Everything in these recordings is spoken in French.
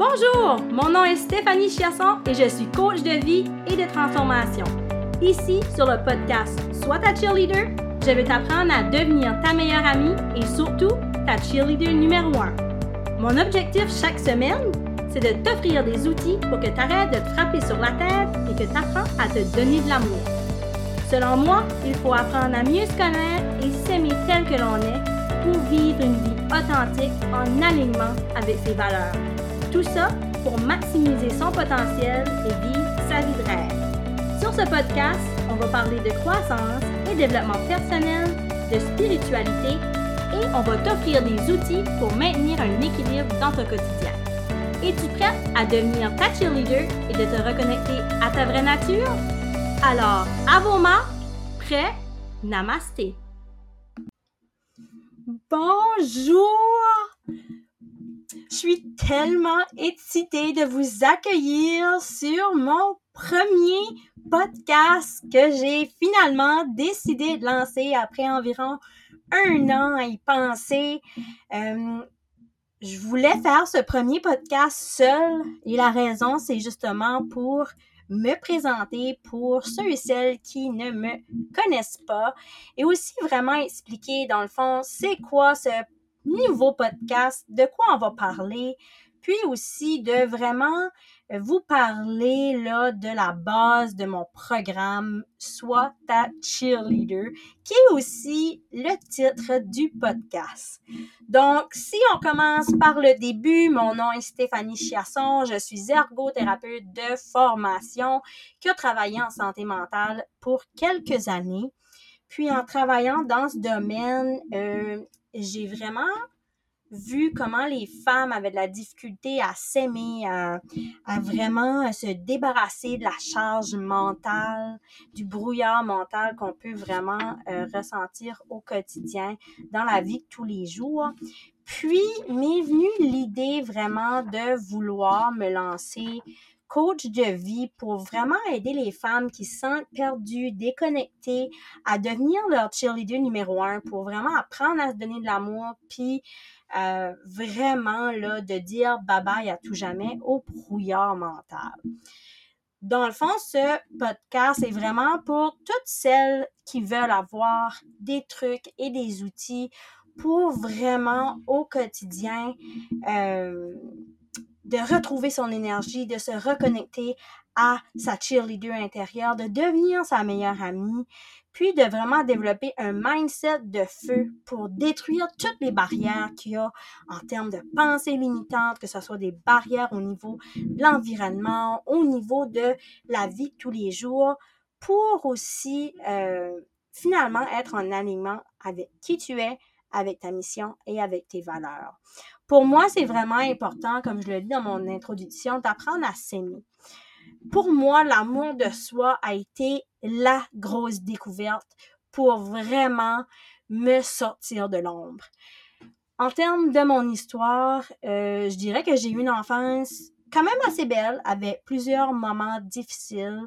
Bonjour, mon nom est Stéphanie Chiasson et je suis coach de vie et de transformation. Ici, sur le podcast Sois ta cheerleader, je vais t'apprendre à devenir ta meilleure amie et surtout ta cheerleader numéro un. Mon objectif chaque semaine, c'est de t'offrir des outils pour que tu arrêtes de te frapper sur la tête et que tu apprennes à te donner de l'amour. Selon moi, il faut apprendre à mieux se connaître et s'aimer tel que l'on est pour vivre une vie authentique en alignement avec ses valeurs. Tout ça pour maximiser son potentiel et vivre sa vie de rêve. Sur ce podcast, on va parler de croissance et développement personnel, de spiritualité et on va t'offrir des outils pour maintenir un équilibre dans ton quotidien. Es-tu prête à devenir ta cheerleader et de te reconnecter à ta vraie nature? Alors, à vos mains, prêt? Namasté! Bonjour! Je suis tellement excitée de vous accueillir sur mon premier podcast que j'ai finalement décidé de lancer après environ un an à y penser. Euh, je voulais faire ce premier podcast seul et la raison, c'est justement pour me présenter pour ceux et celles qui ne me connaissent pas et aussi vraiment expliquer dans le fond c'est quoi ce nouveau podcast, de quoi on va parler, puis aussi de vraiment vous parler de la base de mon programme Soit ta cheerleader, qui est aussi le titre du podcast. Donc, si on commence par le début, mon nom est Stéphanie Chiasson, je suis ergothérapeute de formation qui a travaillé en santé mentale pour quelques années. Puis en travaillant dans ce domaine, euh, j'ai vraiment vu comment les femmes avaient de la difficulté à s'aimer, à, vraiment se débarrasser de la charge mentale, du brouillard mental qu'on peut vraiment euh, ressentir au quotidien dans la vie de tous les jours. Puis m'est venue l'idée vraiment de vouloir me lancer coach de vie pour vraiment aider les femmes qui se sentent perdues, déconnectées, à devenir leur cheerleader numéro un, pour vraiment apprendre à se donner de l'amour, puis euh, vraiment là, de dire bye bye à tout jamais au brouillard mental. Dans le fond, ce podcast est vraiment pour toutes celles qui veulent avoir des trucs et des outils pour vraiment au quotidien euh, de retrouver son énergie, de se reconnecter à sa cheerleader intérieure, de devenir sa meilleure amie, puis de vraiment développer un mindset de feu pour détruire toutes les barrières qu'il y a en termes de pensée limitante, que ce soit des barrières au niveau de l'environnement, au niveau de la vie de tous les jours, pour aussi euh, finalement être en alignement avec qui tu es, avec ta mission et avec tes valeurs. Pour moi, c'est vraiment important, comme je le dis dans mon introduction, d'apprendre à s'aimer. Pour moi, l'amour de soi a été la grosse découverte pour vraiment me sortir de l'ombre. En termes de mon histoire, euh, je dirais que j'ai eu une enfance quand même assez belle, avec plusieurs moments difficiles.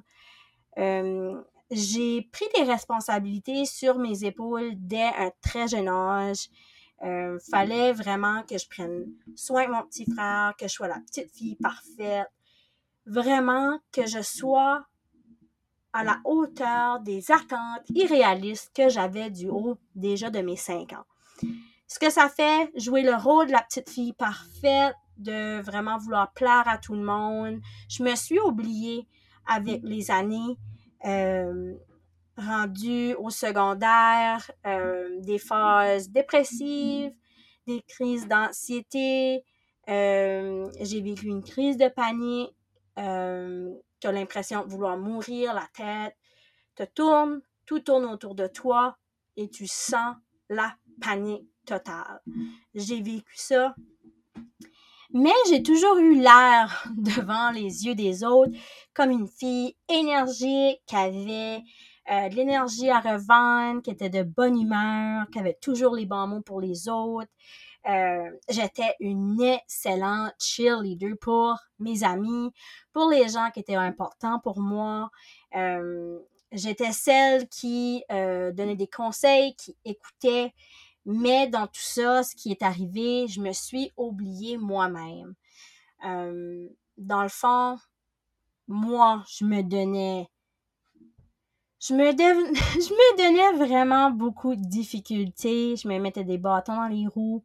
Euh, j'ai pris des responsabilités sur mes épaules dès un très jeune âge. Euh, fallait vraiment que je prenne soin de mon petit frère, que je sois la petite fille parfaite. Vraiment que je sois à la hauteur des attentes irréalistes que j'avais du haut déjà de mes cinq ans. Ce que ça fait, jouer le rôle de la petite fille parfaite, de vraiment vouloir plaire à tout le monde. Je me suis oubliée avec les années. Euh, rendu au secondaire, euh, des phases dépressives, des crises d'anxiété. Euh, j'ai vécu une crise de panique. Tu as l'impression de vouloir mourir, la tête te tourne, tout tourne autour de toi et tu sens la panique totale. J'ai vécu ça. Mais j'ai toujours eu l'air devant les yeux des autres comme une fille énergique qui avait euh, de l'énergie à revendre, qui était de bonne humeur, qui avait toujours les bons mots pour les autres. Euh, j'étais une excellente cheerleader pour mes amis, pour les gens qui étaient importants pour moi. Euh, j'étais celle qui donnait des conseils, qui écoutait. Mais dans tout ça, ce qui est arrivé, je me suis oubliée moi-même. Euh, dans le fond, moi, je me donnais je me, je me donnais vraiment beaucoup de difficultés. Je me mettais des bâtons dans les roues.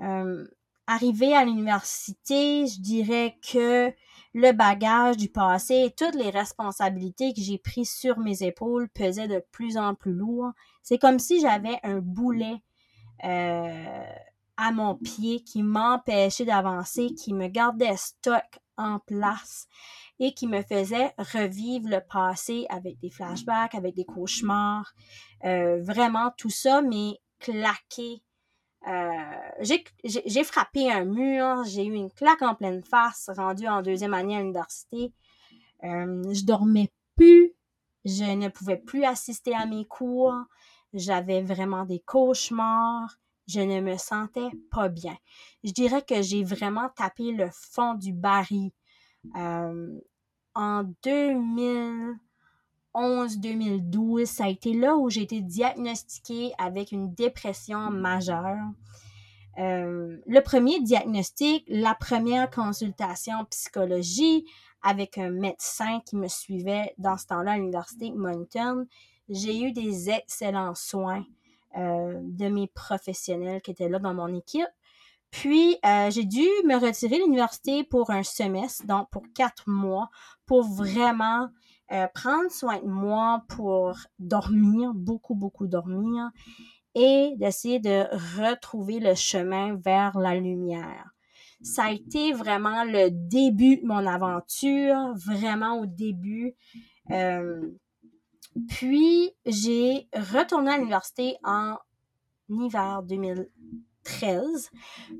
Euh, arrivé à l'université, je dirais que le bagage du passé et toutes les responsabilités que j'ai prises sur mes épaules pesaient de plus en plus lourd. C'est comme si j'avais un boulet euh, à mon pied qui m'empêchait d'avancer, qui me gardait stock en place et qui me faisait revivre le passé avec des flashbacks, avec des cauchemars. Euh, vraiment, tout ça mais claqué. Euh, j'ai frappé un mur, j'ai eu une claque en pleine face, rendue en deuxième année à l'université. Euh, je dormais plus, je ne pouvais plus assister à mes cours, j'avais vraiment des cauchemars, je ne me sentais pas bien. Je dirais que j'ai vraiment tapé le fond du baril. Euh, en 2011-2012, ça a été là où j'ai été diagnostiquée avec une dépression majeure. Euh, le premier diagnostic, la première consultation en psychologie avec un médecin qui me suivait dans ce temps-là à l'université Moncton, j'ai eu des excellents soins euh, de mes professionnels qui étaient là dans mon équipe. Puis, euh, j'ai dû me retirer de l'université pour un semestre, donc pour quatre mois, pour vraiment euh, prendre soin de moi, pour dormir, beaucoup, beaucoup dormir, et d'essayer de retrouver le chemin vers la lumière. Ça a été vraiment le début de mon aventure, vraiment au début. Euh, puis, j'ai retourné à l'université en hiver 2000, 13.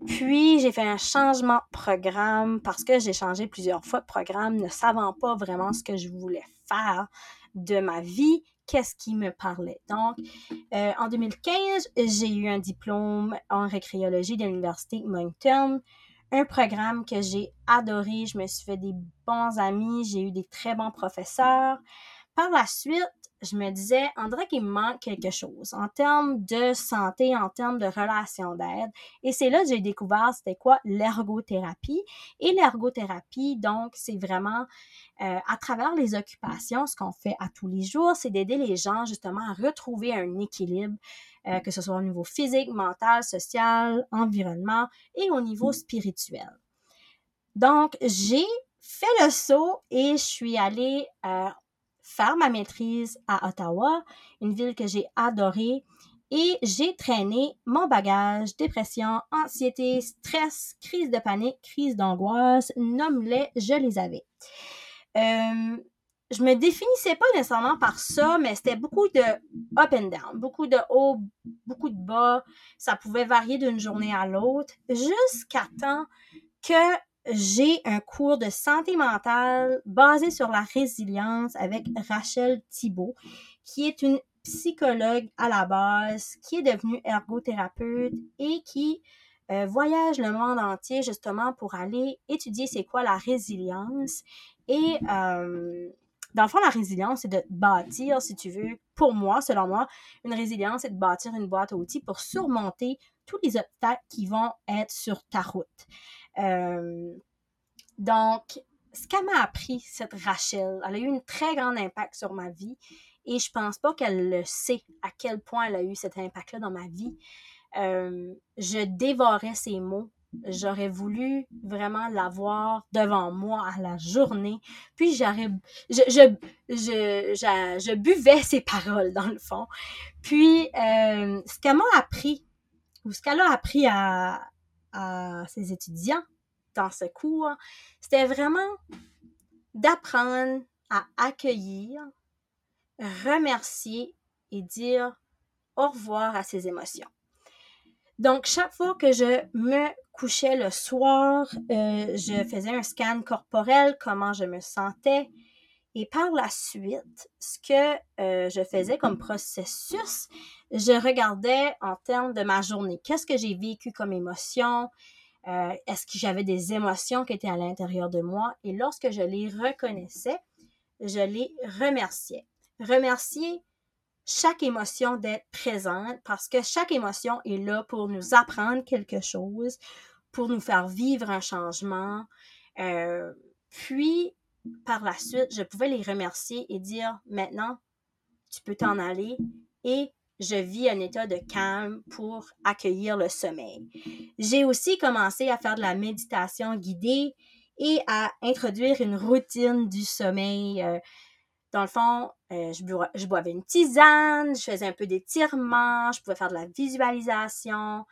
Puis, j'ai fait un changement de programme parce que j'ai changé plusieurs fois de programme, ne savant pas vraiment ce que je voulais faire de ma vie, qu'est-ce qui me parlait. Donc, euh, en 2015, j'ai eu un diplôme en récréologie de l'Université Moncton, un programme que j'ai adoré. Je me suis fait des bons amis, j'ai eu des très bons professeurs. Par la suite, je me disais, on dirait qu'il me manque quelque chose en termes de santé, en termes de relations d'aide. Et c'est là que j'ai découvert c'était quoi l'ergothérapie. Et l'ergothérapie, donc, c'est vraiment euh, à travers les occupations, ce qu'on fait à tous les jours, c'est d'aider les gens justement à retrouver un équilibre, euh, que ce soit au niveau physique, mental, social, environnement et au niveau spirituel. Donc, j'ai fait le saut et je suis allée euh, faire ma maîtrise à Ottawa, une ville que j'ai adorée. Et j'ai traîné mon bagage, dépression, anxiété, stress, crise de panique, crise d'angoisse, nomme-les, je les avais. Euh, je me définissais pas nécessairement par ça, mais c'était beaucoup de up and down, beaucoup de haut, beaucoup de bas. Ça pouvait varier d'une journée à l'autre, jusqu'à temps que j'ai un cours de santé mentale basé sur la résilience avec Rachel Thibault, qui est une psychologue à la base, qui est devenue ergothérapeute et qui euh, voyage le monde entier justement pour aller étudier c'est quoi la résilience. Et euh, dans le fond, la résilience, c'est de bâtir, si tu veux, pour moi, selon moi, une résilience, c'est de bâtir une boîte à outils pour surmonter tous les obstacles qui vont être sur ta route. Euh, donc, ce qu'elle m'a appris, cette Rachel, elle a eu un très grand impact sur ma vie et je pense pas qu'elle le sait à quel point elle a eu cet impact-là dans ma vie. Euh, je dévorais ses mots. J'aurais voulu vraiment l'avoir devant moi à la journée. Puis j'aurais, je, je, je, je, buvais ses paroles dans le fond. Puis euh, ce qu'elle m'a appris, ou ce qu'elle a appris à, à ses étudiants dans ce cours, c'était vraiment d'apprendre à accueillir, remercier et dire au revoir à ses émotions. Donc, chaque fois que je me couchais le soir, euh, je faisais un scan corporel, comment je me sentais. Et par la suite, ce que euh, je faisais comme processus, je regardais en termes de ma journée. Qu'est-ce que j'ai vécu comme émotion? Euh, est-ce que j'avais des émotions qui étaient à l'intérieur de moi? Et lorsque je les reconnaissais, je les remerciais. Remercier chaque émotion d'être présente parce que chaque émotion est là pour nous apprendre quelque chose, pour nous faire vivre un changement. Euh, puis, par la suite, je pouvais les remercier et dire, maintenant, tu peux t'en aller et je vis un état de calme pour accueillir le sommeil. J'ai aussi commencé à faire de la méditation guidée et à introduire une routine du sommeil. Euh, dans le fond, euh, je, boivais une tisane, je faisais un peu d'étirement, je pouvais faire de la visualisation.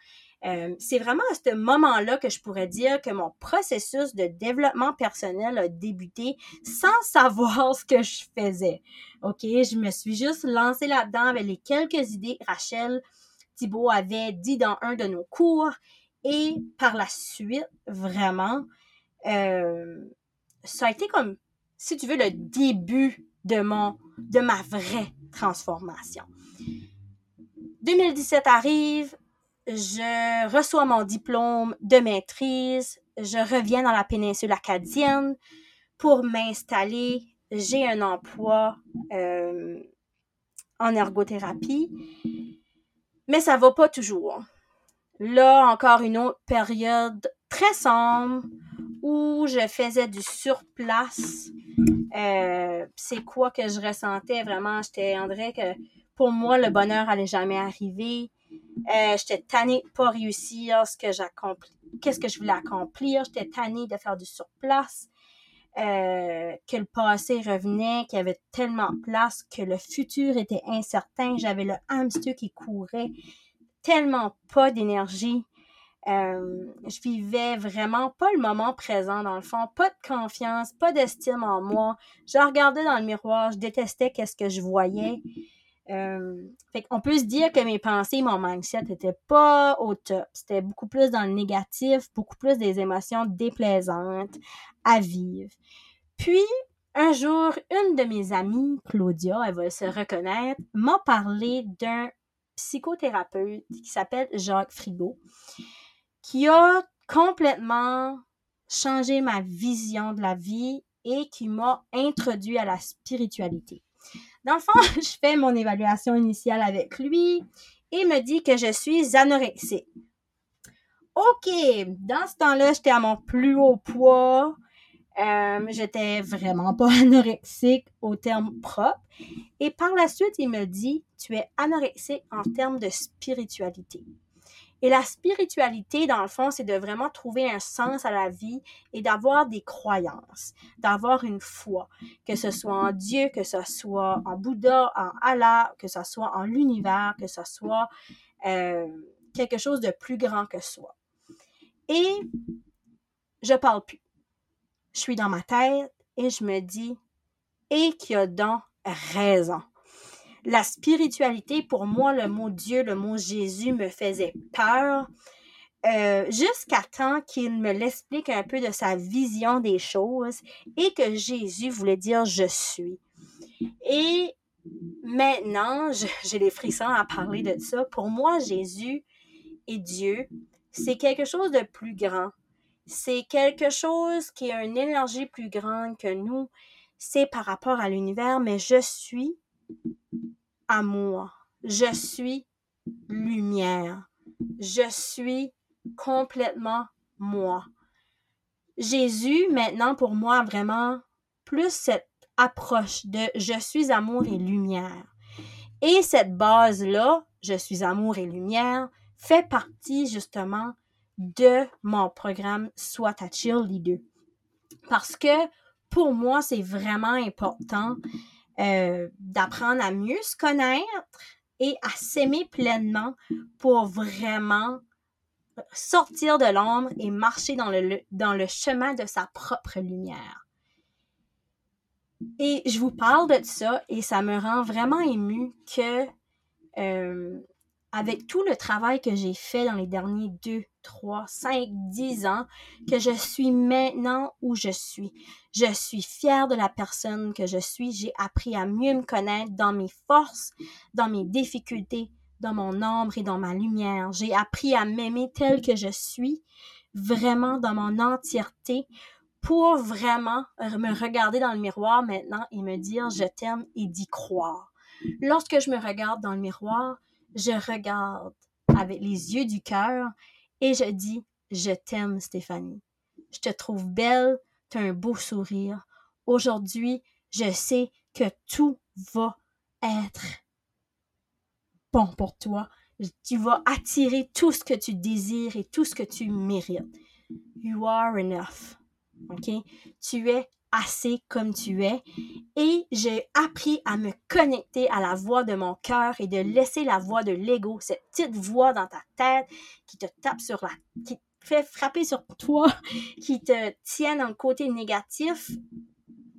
Euh, c'est vraiment à ce moment-là que je pourrais dire que mon processus de développement personnel a débuté sans savoir ce que je faisais. OK, je me suis juste lancée là-dedans avec les quelques idées Rachel Thibault avait dit dans un de nos cours et par la suite, vraiment, euh, ça a été comme, si tu veux, le début de mon, de ma vraie transformation. 2017 arrive, je reçois mon diplôme de maîtrise, je reviens dans la péninsule acadienne pour m'installer. J'ai un emploi euh, en ergothérapie, mais ça va pas toujours. Là, encore une autre période très sombre où je faisais du surplace. Euh, c'est quoi que je ressentais vraiment? J'étais, André, que pour moi, le bonheur allait jamais arriver. Euh, j'étais tannée de pas réussir ce que j'accomplis, qu'est-ce que je voulais accomplir. J'étais tannée de faire du surplace. Euh, que le passé revenait, qu'il y avait tellement de place, que le futur était incertain. J'avais le hamster qui courait, tellement pas d'énergie. Euh, je vivais vraiment pas le moment présent dans le fond, pas de confiance, pas d'estime en moi. Je regardais dans le miroir, je détestais qu'est-ce que je voyais. Euh, fait qu'on peut se dire que mes pensées, mon mindset n'étaient pas au top. C'était beaucoup plus dans le négatif, beaucoup plus des émotions déplaisantes à vivre. Puis, un jour, une de mes amies, Claudia, elle va se reconnaître, m'a parlé d'un psychothérapeute qui s'appelle Jacques Frigo, qui a complètement changé ma vision de la vie et qui m'a introduit à la spiritualité. Dans le fond, je fais mon évaluation initiale avec lui et me dit que je suis anorexique. OK, dans ce temps-là, j'étais à mon plus haut poids. Euh, j'étais vraiment pas anorexique au terme propre. Et par la suite, il me dit, tu es anorexique en termes de spiritualité. Et la spiritualité, dans le fond, c'est de vraiment trouver un sens à la vie et d'avoir des croyances, d'avoir une foi, que ce soit en Dieu, que ce soit en Bouddha, en Allah, que ce soit en l'univers, que ce soit euh, quelque chose de plus grand que soi. Et je parle plus. Je suis dans ma tête et je me dis, et qui a donc raison? La spiritualité, pour moi, le mot Dieu, le mot Jésus me faisait peur. Euh, jusqu'à temps qu'il me l'explique un peu de sa vision des choses et que Jésus voulait dire je suis. Et maintenant, j'ai les frissons à parler de ça. Pour moi, Jésus et Dieu, c'est quelque chose de plus grand. C'est quelque chose qui a une énergie plus grande que nous. C'est par rapport à l'univers, mais je suis amour. Je suis lumière. Je suis complètement moi. Jésus, maintenant, pour moi, vraiment plus cette approche de je suis amour et lumière. Et cette base-là, je suis amour et lumière, fait partie justement de mon programme Soit ta cheerleader. Parce que pour moi, c'est vraiment important euh, d'apprendre à mieux se connaître et à s'aimer pleinement pour vraiment sortir de l'ombre et marcher dans le, dans le chemin de sa propre lumière. Et je vous parle de ça et ça me rend vraiment ému que euh, avec tout le travail que j'ai fait dans les derniers deux, trois, cinq, dix ans, que je suis maintenant où je suis. Je suis fière de la personne que je suis. J'ai appris à mieux me connaître dans mes forces, dans mes difficultés, dans mon ombre et dans ma lumière. J'ai appris à m'aimer tel que je suis, vraiment dans mon entièreté, pour vraiment me regarder dans le miroir maintenant et me dire je t'aime et d'y croire. Lorsque je me regarde dans le miroir, je regarde avec les yeux du cœur et je dis, je t'aime Stéphanie. Je te trouve belle tu as un beau sourire. Aujourd'hui, je sais que tout va être bon pour toi. Tu vas attirer tout ce que tu désires et tout ce que tu mérites. You are enough. OK? Tu es assez comme tu es et j'ai appris à me connecter à la voix de mon cœur et de laisser la voix de l'ego, cette petite voix dans ta tête qui te tape sur la, qui te fait frapper sur toi, qui te tient dans le côté négatif.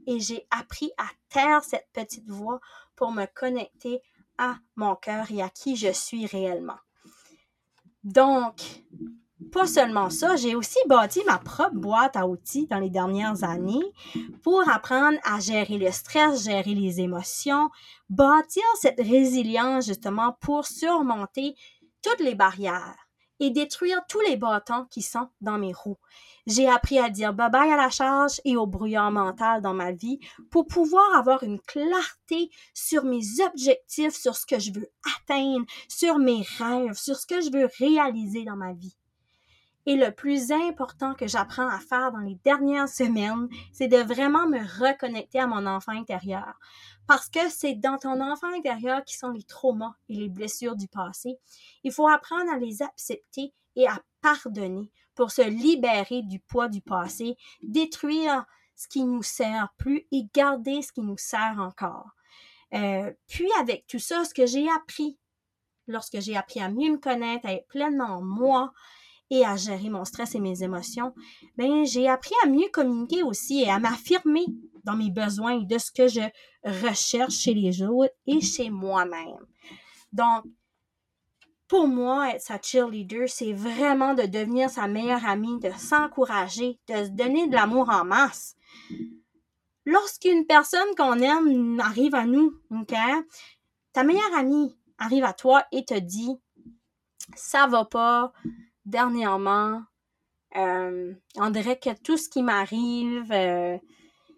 Et j'ai appris à taire cette petite voix pour me connecter à mon cœur et à qui je suis réellement. Donc, pas seulement ça, j'ai aussi bâti ma propre boîte à outils dans les dernières années pour apprendre à gérer le stress, gérer les émotions, bâtir cette résilience justement pour surmonter toutes les barrières et détruire tous les bâtons qui sont dans mes roues. J'ai appris à dire bye bye à la charge et au brouillard mental dans ma vie pour pouvoir avoir une clarté sur mes objectifs, sur ce que je veux atteindre, sur mes rêves, sur ce que je veux réaliser dans ma vie. Et le plus important que j'apprends à faire dans les dernières semaines, c'est de vraiment me reconnecter à mon enfant intérieur. Parce que c'est dans ton enfant intérieur qui sont les traumas et les blessures du passé. Il faut apprendre à les accepter et à pardonner pour se libérer du poids du passé, détruire ce qui nous sert plus et garder ce qui nous sert encore. Euh, puis avec tout ça, ce que j'ai appris, lorsque j'ai appris à mieux me connaître, à être pleinement moi, et à gérer mon stress et mes émotions, ben j'ai appris à mieux communiquer aussi et à m'affirmer dans mes besoins et de ce que je recherche chez les autres et chez moi-même. Donc, pour moi, être sa cheerleader, c'est vraiment de devenir sa meilleure amie, de s'encourager, de se donner de l'amour en masse. Lorsqu'une personne qu'on aime arrive à nous, ta meilleure amie arrive à toi et te dit ça va pas, dernièrement, euh, on dirait que tout ce qui m'arrive, euh,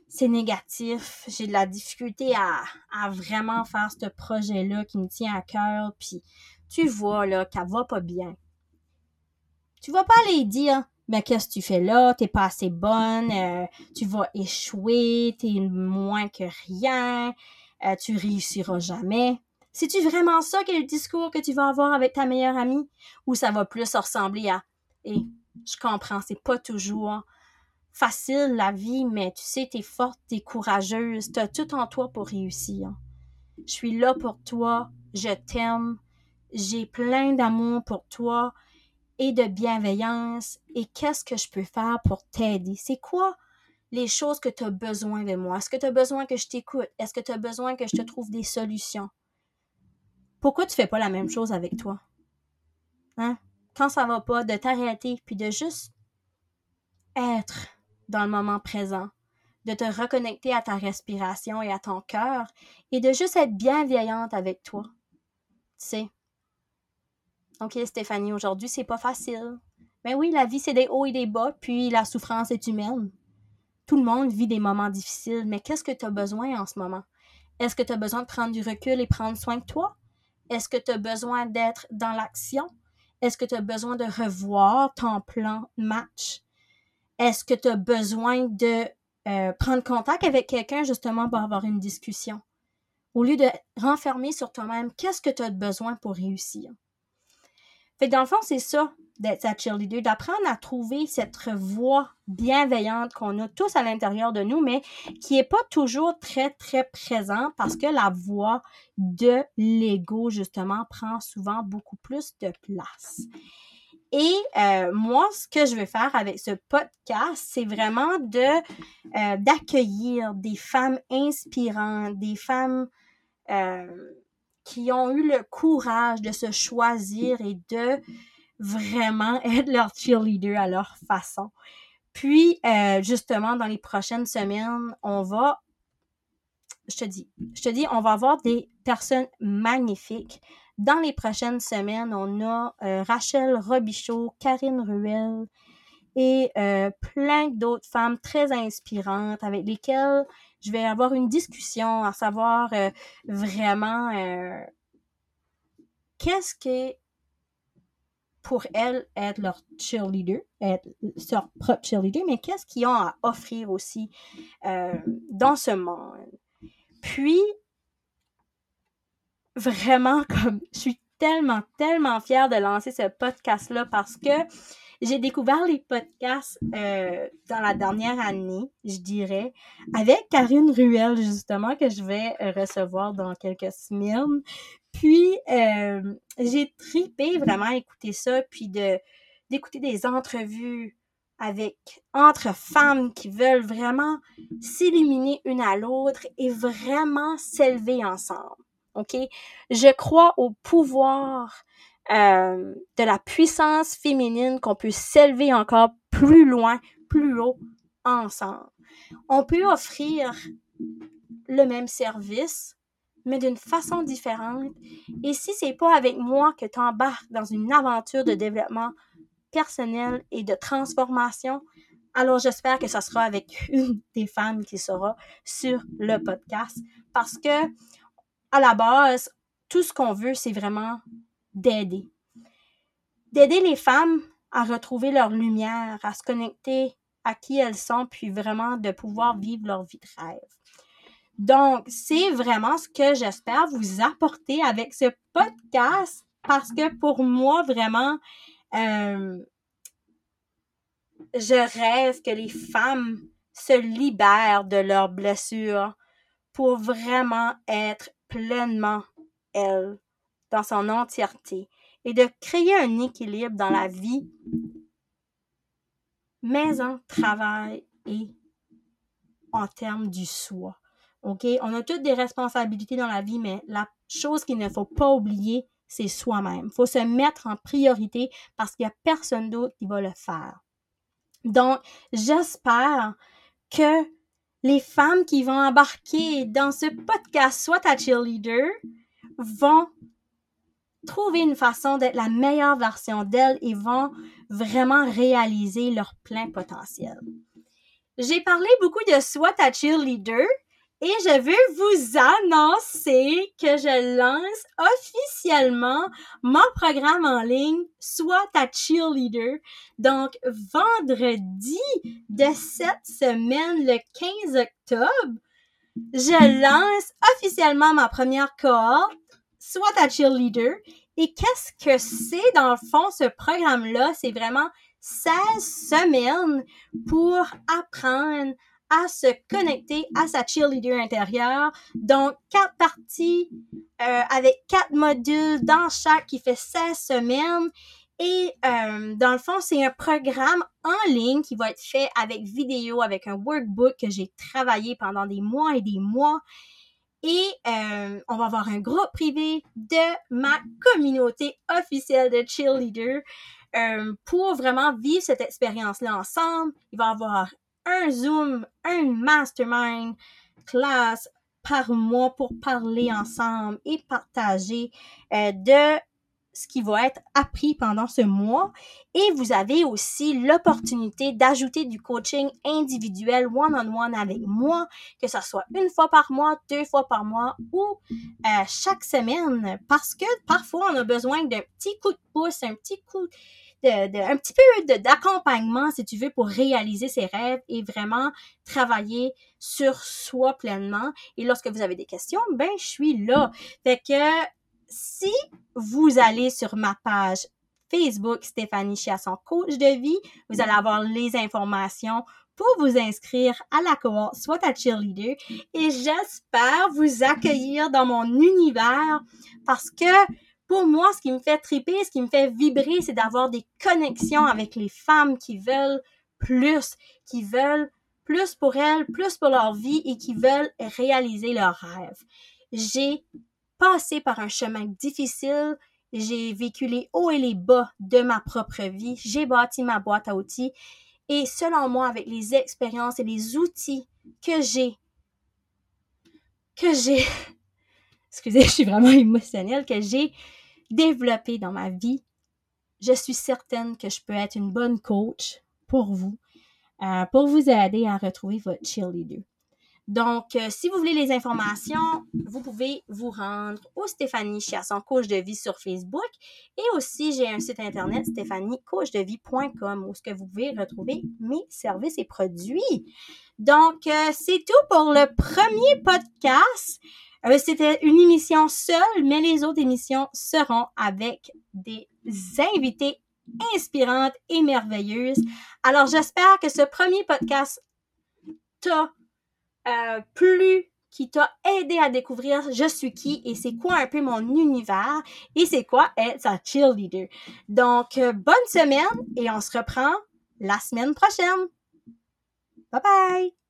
c'est négatif. J'ai de la difficulté à, vraiment faire ce projet-là qui me tient à cœur. Puis tu vois là qu'elle va pas bien. Tu vas pas aller dire mais qu'est-ce que tu fais là? T'es pas assez bonne, euh, tu vas échouer, t'es moins que rien, tu réussiras jamais. C'est-tu vraiment ça qui est le discours que tu vas avoir avec ta meilleure amie? Ou ça va plus ressembler à Et je comprends, c'est pas toujours facile la vie, mais tu sais, t'es forte, t'es courageuse, t'as tout en toi pour réussir. Je suis là pour toi, je t'aime, j'ai plein d'amour pour toi et de bienveillance. Et qu'est-ce que je peux faire pour t'aider? C'est quoi les choses que tu as besoin de moi? Est-ce que tu as besoin que je t'écoute? Est-ce que tu as besoin que je te trouve des solutions? Pourquoi tu fais pas la même chose avec toi? Hein? Quand ça va pas, de t'arrêter puis de juste être dans le moment présent, de te reconnecter à ta respiration et à ton cœur et de juste être bienveillante avec toi. Tu sais. Ok, Stéphanie, aujourd'hui, c'est pas facile. Mais oui, la vie, c'est des hauts et des bas, puis la souffrance est humaine. Tout le monde vit des moments difficiles, mais qu'est-ce que tu as besoin en ce moment? Est-ce que tu as besoin de prendre du recul et prendre soin de toi? Est-ce que tu as besoin d'être dans l'action? Est-ce que tu as besoin de revoir ton plan match? Est-ce que tu as besoin de euh, prendre contact avec quelqu'un justement pour avoir une discussion? Au lieu de renfermer sur toi-même, qu'est-ce que tu as besoin pour réussir? Fait dans le fond, c'est ça d'être sa cheerleader, d'apprendre à trouver cette voix bienveillante qu'on a tous à l'intérieur de nous, mais qui est pas toujours très, très présente parce que la voix de l'ego, justement, prend souvent beaucoup plus de place. Et euh, moi, ce que je vais faire avec ce podcast, c'est vraiment de euh, d'accueillir des femmes inspirantes, des femmes euh, qui ont eu le courage de se choisir et de vraiment être leur cheerleader à leur façon. Puis, euh, justement, dans les prochaines semaines, on va, je te dis, je te dis, on va avoir des personnes magnifiques. Dans les prochaines semaines, on a euh, Rachel Robichaud, Karine Ruel et euh, plein d'autres femmes très inspirantes avec lesquelles je vais avoir une discussion à savoir vraiment qu'est-ce que pour elles être leur cheerleader, être leur propre cheerleader, mais qu'est-ce qu'ils ont à offrir aussi euh, dans ce monde? Puis, vraiment, comme je suis tellement, tellement fière de lancer ce podcast-là parce que j'ai découvert les podcasts euh, dans la dernière année, je dirais, avec Karine Ruel, justement, que je vais recevoir dans quelques semaines. Puis, euh, j'ai tripé vraiment à écouter ça, puis de d'écouter des entrevues avec entre femmes qui veulent vraiment s'éliminer une à l'autre et vraiment s'élever ensemble. OK? Je crois au pouvoir euh, de la puissance féminine qu'on peut s'élever encore plus loin, plus haut ensemble. On peut offrir le même service, mais d'une façon différente. Et si c'est pas avec moi que tu embarques dans une aventure de développement personnel et de transformation, alors j'espère que ça sera avec une des femmes qui sera sur le podcast parce que à la base, tout ce qu'on veut, c'est vraiment d'aider. D'aider les femmes à retrouver leur lumière, à se connecter à qui elles sont, puis vraiment de pouvoir vivre leur vie de rêve. Donc, c'est vraiment ce que j'espère vous apporter avec ce podcast parce que pour moi, vraiment, euh, je rêve que les femmes se libèrent de leurs blessures pour vraiment être pleinement elles dans son entièreté et de créer un équilibre dans la vie, maison, travail et en termes du soi. OK? On a toutes des responsabilités dans la vie, mais la chose qu'il ne faut pas oublier, c'est soi-même. Il faut se mettre en priorité parce qu'il n'y a personne d'autre qui va le faire. Donc, j'espère que les femmes qui vont embarquer dans ce podcast Soit ta cheerleader vont trouver une façon d'être la meilleure version d'elles et vont vraiment réaliser leur plein potentiel. J'ai parlé beaucoup de Soit ta cheerleader et je veux vous annoncer que je lance officiellement mon programme en ligne, soit ta cheerleader. Donc, vendredi de cette semaine, le 15 octobre, je lance officiellement ma première cohorte, soit ta cheerleader. Et qu'est-ce que c'est dans le fond ce programme-là? C'est vraiment 16 semaines pour apprendre à se connecter à sa cheerleader intérieure. Donc, quatre parties euh, avec quatre modules dans chaque qui fait 16 semaines. Et euh, dans le fond, c'est un programme en ligne qui va être fait avec vidéo, avec un workbook que j'ai travaillé pendant des mois et des mois. Et euh, on va avoir un groupe privé de ma communauté officielle de cheerleader euh, pour vraiment vivre cette expérience-là ensemble. Il va y avoir un Zoom, un mastermind class par mois pour parler ensemble et partager euh, de ce qui va être appris pendant ce mois. Et vous avez aussi l'opportunité d'ajouter du coaching individuel one-on-one avec moi, que ce soit une fois par mois, deux fois par mois ou euh, chaque semaine, parce que parfois on a besoin d'un petit coup de pouce, un petit coup de, un petit peu d'accompagnement, si tu veux, pour réaliser ses rêves et vraiment travailler sur soi pleinement. Et lorsque vous avez des questions, ben, je suis là. Fait que si vous allez sur ma page Facebook Stéphanie Chiasson, coach de vie, vous allez avoir les informations pour vous inscrire à la cohorte, soit à cheerleader. Et j'espère vous accueillir dans mon univers parce que pour moi, ce qui me fait triper, ce qui me fait vibrer, c'est d'avoir des connexions avec les femmes qui veulent plus, qui veulent plus pour elles, plus pour leur vie et qui veulent réaliser leurs rêves. J'ai passé par un chemin difficile, j'ai vécu les hauts et les bas de ma propre vie, j'ai bâti ma boîte à outils et selon moi, avec les expériences et les outils que j'ai, que j'ai, excusez, je suis vraiment émotionnelle, que j'ai développer dans ma vie, je suis certaine que je peux être une bonne coach pour vous, euh, pour vous aider à retrouver votre cheerleader. Donc, euh, si vous voulez les informations, vous pouvez vous rendre au Stéphanie Chiasson Coach de vie sur Facebook et aussi j'ai un site internet stéphaniecoachdevie.com où ce que vous pouvez retrouver mes services et produits. Donc, euh, c'est tout pour le premier podcast. Euh, C'était une émission seule, mais les autres émissions seront avec des invités inspirantes et merveilleuses. Alors, j'espère que ce premier podcast t'a euh, plu, qui t'a aidé à découvrir je suis qui et c'est quoi un peu mon univers et c'est quoi être un cheerleader. Donc, euh, bonne semaine et on se reprend la semaine prochaine. Bye bye!